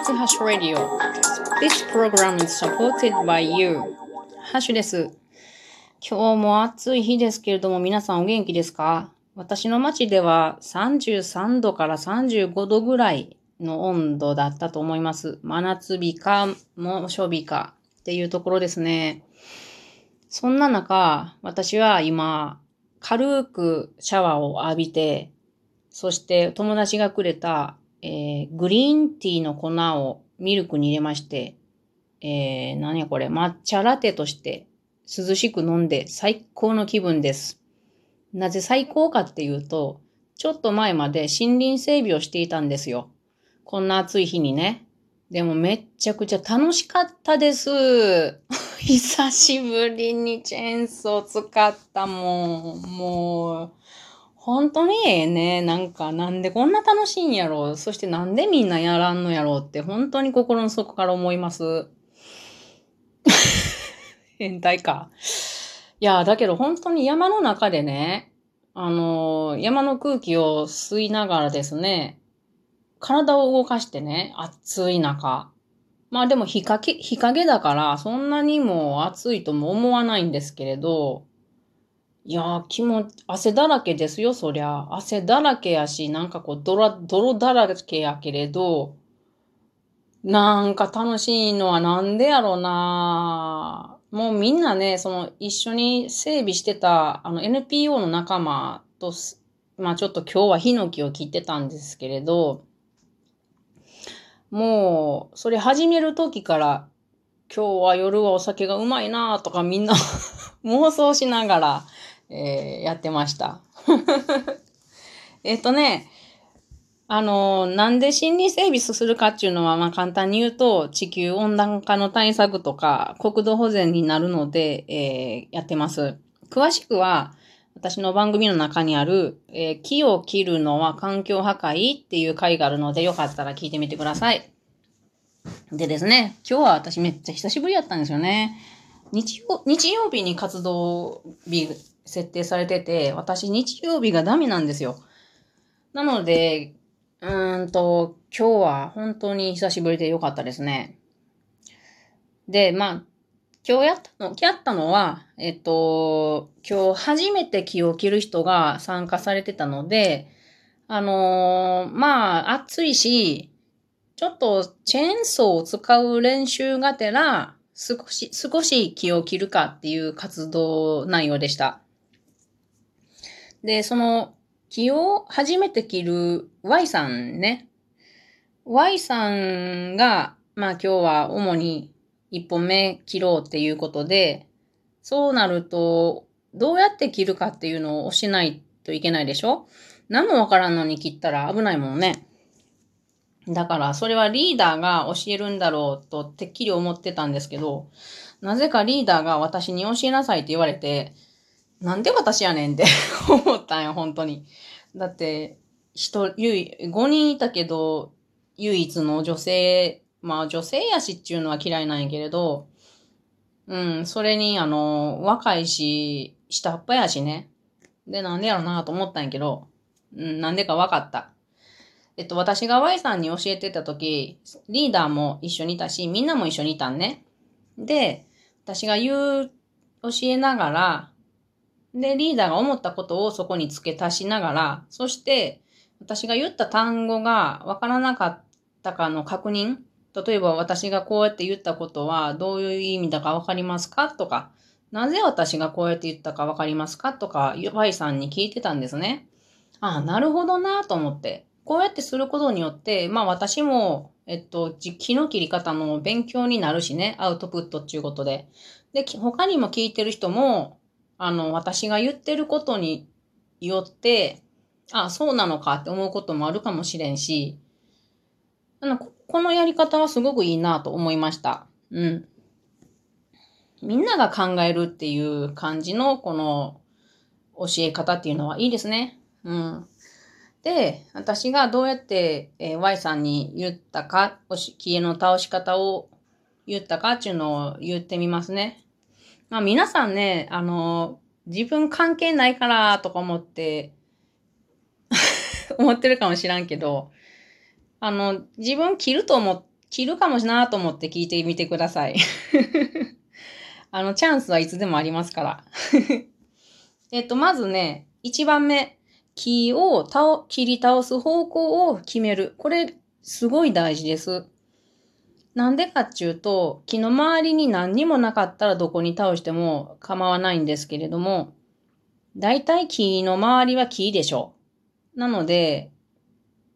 Hash Radio. This program is supported by you. ハッシュです。今日も暑い日ですけれども皆さんお元気ですか？私の町では33度から35度ぐらいの温度だったと思います。真夏日か猛暑日かっていうところですね。そんな中、私は今、軽くシャワーを浴びて、そして友達がくれた、えーグリーンティーの粉をミルクに入れまして、えー、何やこれ、抹茶ラテとして涼しく飲んで最高の気分です。なぜ最高かっていうと、ちょっと前まで森林整備をしていたんですよ。こんな暑い日にね。でもめっちゃくちゃ楽しかったです。久しぶりにチェーンソー使ったもん。もう、本当にね。なんか、なんでこんな楽しいんやろう。そしてなんでみんなやらんのやろうって、本当に心の底から思います。変態か。いや、だけど本当に山の中でね、あのー山の空気を吸いながらですね、体を動かしてね、暑い中。まあでも日陰、日陰だから、そんなにも暑いとも思わないんですけれど、いやー、気も、汗だらけですよ、そりゃ。汗だらけやし、なんかこう、泥、泥だらけやけれど、なんか楽しいのはなんでやろうなもうみんなね、その一緒に整備してた、あの NPO の仲間と、まあちょっと今日はヒノキを切ってたんですけれど、もう、それ始める時から、今日は夜はお酒がうまいなとかみんな 妄想しながら、えーやってました。えっとね、あの、なんで森林整備するかっていうのは、まあ簡単に言うと、地球温暖化の対策とか、国土保全になるので、えーやってます。詳しくは、私の番組の中にある、えー木を切るのは環境破壊っていう回があるので、よかったら聞いてみてください。でですね、今日は私めっちゃ久しぶりやったんですよね。日曜日曜日に活動日設定されてて、私日曜日がダメなんですよ。なので、うーんと、今日は本当に久しぶりでよかったですね。で、まあ、今日やったの、やったのは、えっと、今日初めて木を切る人が参加されてたので、あのーまあ、暑いし、ちょっとチェーンソーを使う練習がてら、少し、少し木を切るかっていう活動内容でした。で、その木を初めて切る Y さんね。Y さんが、まあ今日は主に一本目切ろうっていうことで、そうなると、どうやって切るかっていうのを教えないといけないでしょ？何もわからんのに切ったら危ないもんね。だから、それはリーダーが教えるんだろうとてっきり思ってたんですけど、なぜかリーダーが私に教えなさいって言われて、なんで私やねんって 思ったんよ、本当に。だって、人、ゆい、5人いたけど、唯一の女性、まあ女性やしっていうのは嫌いなんやけれど、うん、それに、あの、若いし、下っ端やしね。で、なんでやろなと思ったんやけど、うん、なんでかわかった。えっと、私が Y さんに教えてた時、リーダーも一緒にいたし、みんなも一緒にいたんね。で、私が言う、教えながら、で、リーダーが思ったことをそこに付け足しながら、そして、私が言った単語がわからなかったかの確認例えば私がこうやって言ったことはどういう意味だかわかりますか？とか、なぜ私がこうやって言ったかわかりますか？とか、Y さんに聞いてたんですね。ああ、なるほどなと思って。こうやってすることによって、まあ私も、えっと、じ木の切り方の勉強になるしね、アウトプットっていうことで。で、他にも聞いてる人も、あの、私が言ってることによって、ああ、そうなのかって思うこともあるかもしれんし、あの、ここのやり方はすごくいいなと思いました。うん。みんなが考えるっていう感じのこの教え方っていうのはいいですね。うん。で、私がどうやって、えー Y さんに言ったか、おし消えの倒し方を言ったかっていうのを言ってみますね。まあ皆さんね、あの、自分関係ないからとか思って、思ってるかもしらんけど、あの、自分切ると思っ、切るかもしなと思って聞いてみてください。あの、チャンスはいつでもありますから。えっと、まずね、1番目。木を倒、切り倒す方向を決める。これ、すごい大事です。なんでかっていうと、木の周りに何にもなかったらどこに倒しても構わないんですけれども、だいたい木の周りは木でしょう。なので、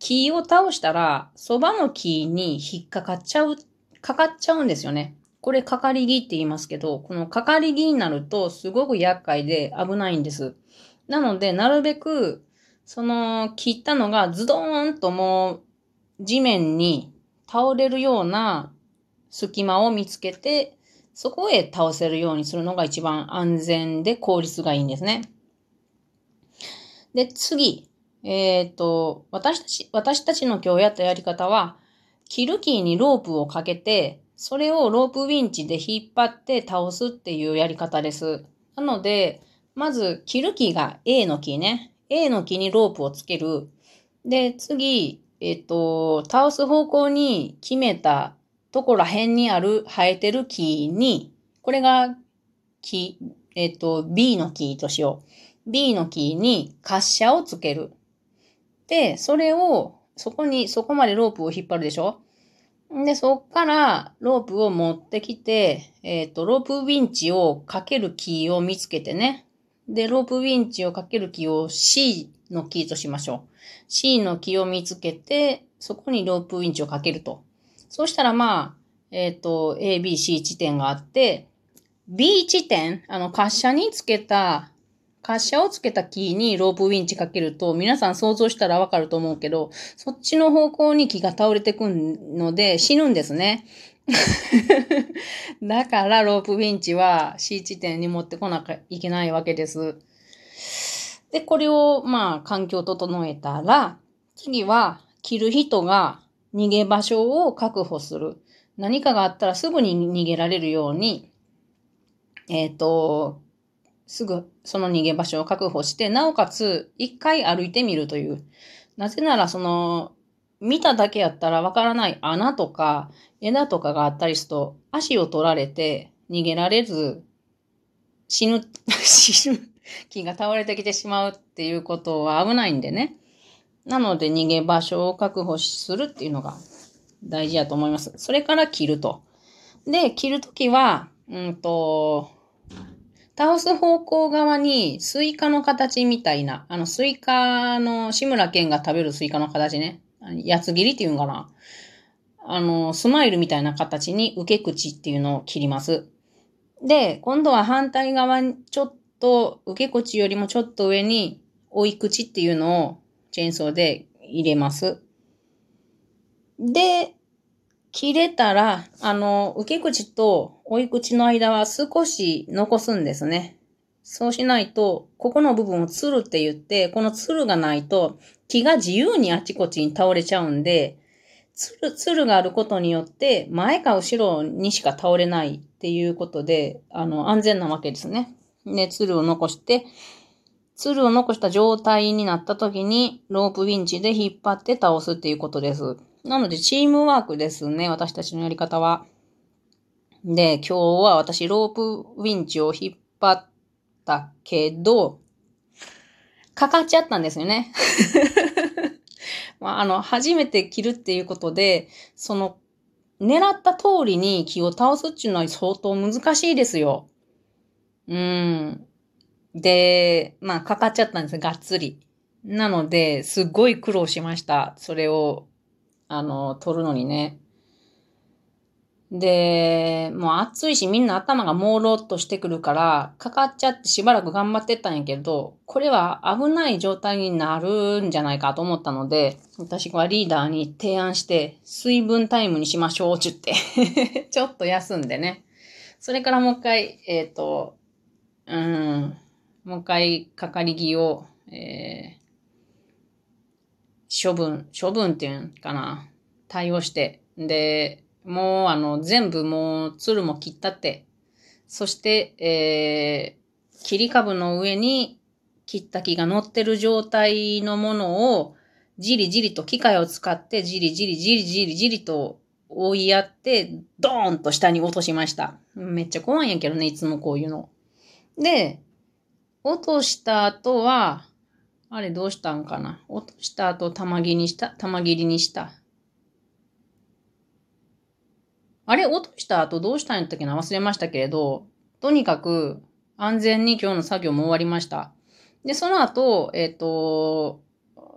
木を倒したら、そばの木に引っかかっちゃう、かかっちゃうんですよね。これ、かかり木って言いますけど、このかかり木になるとすごく厄介で危ないんです。なので、なるべく、その、切ったのがズドーンともう地面に倒れるような隙間を見つけて、そこへ倒せるようにするのが一番安全で効率がいいんですね。で、次。えっ、ー、と、私たち、私たちの今日やったやり方は、キルキーにロープをかけて、それをロープウィンチで引っ張って倒すっていうやり方です。なので、まず、キルキーが A のキーね。A の木にロープをつける。で、次、えっ、と、倒す方向に決めたとこら辺にある生えてる木に、これが木、えっ、と、B の木としよう。B のキーに滑車をつける。で、それを、そこに、そこまでロープを引っ張るでしょ？で、そっからロープを持ってきて、えっ、ー、と、ロープウィンチをかけるキーを見つけてね。で、ロープウィンチをかけるキーを C のキーとしましょう。C のキーを見つけて、そこにロープウィンチをかけると。そうしたらまあ、えっ、ー、と、A、B、C 地点があって、B 地点、あの、滑車につけた滑車をつけた木にロープウィンチかけると、皆さん想像したらわかると思うけど、そっちの方向に木が倒れてくので死ぬんですね。だからロープウィンチは C 地点に持ってこなきゃいけないわけです。で、これをまあ環境を整えたら、次は切る人が逃げ場所を確保する。何かがあったらすぐに逃げられるように、えっ、ー、と、すぐその逃げ場所を確保して、なおかつ一回歩いてみるという。なぜならその、見ただけやったらわからない穴とか枝とかがあったりすると、足を取られて逃げられず、死ぬ、死ぬ木が倒れてきてしまうっていうことは危ないんでね。なので逃げ場所を確保するっていうのが大事やと思います。それから切ると。で、切るときは、うんと、倒す方向側にスイカの形みたいな、あのスイカの志村けんが食べるスイカの形ね。八つ切りっていうんかな。あの、スマイルみたいな形に受け口っていうのを切ります。で、今度は反対側にちょっと受け口よりもちょっと上に追い口っていうのをチェーンソーで入れます。で、切れたら、あの、受け口と追い口の間は少し残すんですね。そうしないと、ここの部分をつるって言って、このつるがないと、木が自由にあちこちに倒れちゃうんで、つる、つるがあることによって、前か後ろにしか倒れないっていうことで、あの、安全なわけですね。で、つるを残して、つるを残した状態になった時に、ロープウィンチで引っ張って倒すっていうことです。なので、チームワークですね。私たちのやり方は。で、今日は私、ロープウィンチを引っ張ったけど、かかっちゃったんですよね。まあ、あの、初めて切るっていうことで、その、狙った通りに木を倒すっていうのは相当難しいですよ。うん。で、まあ、かかっちゃったんですがっつり。なので、すっごい苦労しました。それをあの、取るのにね。で、もう暑いしみんな頭が朦朧としてくるから、かかっちゃってしばらく頑張ってったんやけど、これは危ない状態になるんじゃないかと思ったので、私はリーダーに提案して、水分タイムにしましょうって言ってちょっと休んでね。それからもう一回、えっ、ー、と、うん、もう一回かかり木を、えー処分、処分っていうんかな。対応して。で、もうあの、全部もう、鶴も切ったって。そして、えー、切り株の上に切った木が乗ってる状態のものを、じりじりと機械を使って、じりじりじりじりじりと追いやって、ドーンと下に落としました。めっちゃ怖いんやけどね、いつもこういうの。で、落とした後は、あれどうしたんかな？落とした後、玉切りにした、玉切りにした。あれ落とした後どうしたんやったっけな？忘れましたけれど、とにかく安全に今日の作業も終わりました。で、その後、えっ、ー、と、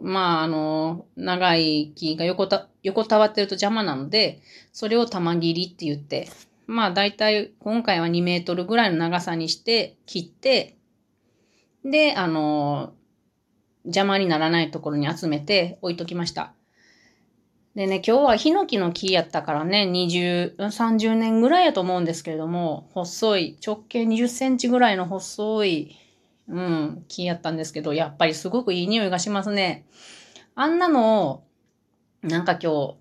まあ、あの、長い木が横た、横たわってると邪魔なので、それを玉切りって言って、まあ、だいたい今回は2メートルぐらいの長さにして切って、で、あの、邪魔にならないところに集めて置いときました。でね、今日はヒノキの木やったからね、20、30年ぐらいやと思うんですけれども、細い、直径20センチぐらいの細い、うん、木やったんですけど、やっぱりすごくいい匂いがしますね。あんなのを、なんか今日、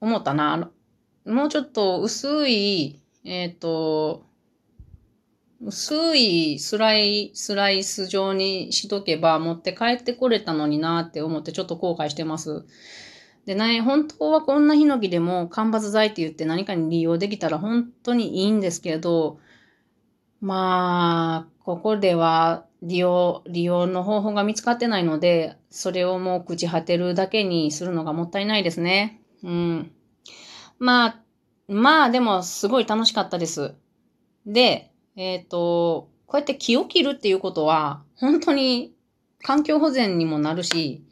思ったな。もうちょっと薄い、えっ、ー、と、薄いスライ、スライス状にしとけば持って帰ってこれたのになって思ってちょっと後悔してます。でね、本当はこんなヒノキでも間伐材って言って何かに利用できたら本当にいいんですけど、まあ、ここでは利用、利用の方法が見つかってないので、それをもう朽ち果てるだけにするのがもったいないですね。うん。まあ、まあでもすごい楽しかったです。で、えっ、ー、と、こうやって木を切るっていうことは、本当に環境保全にもなるし、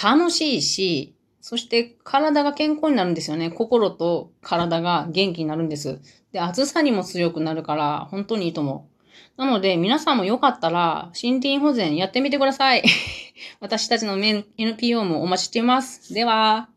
楽しいし、そして体が健康になるんですよね。心と体が元気になるんです。で、暑さにも強くなるから、本当にいいと思う。なので、皆さんもよかったら、森林保全やってみてください。私たちの NPO もお待ちしています。では。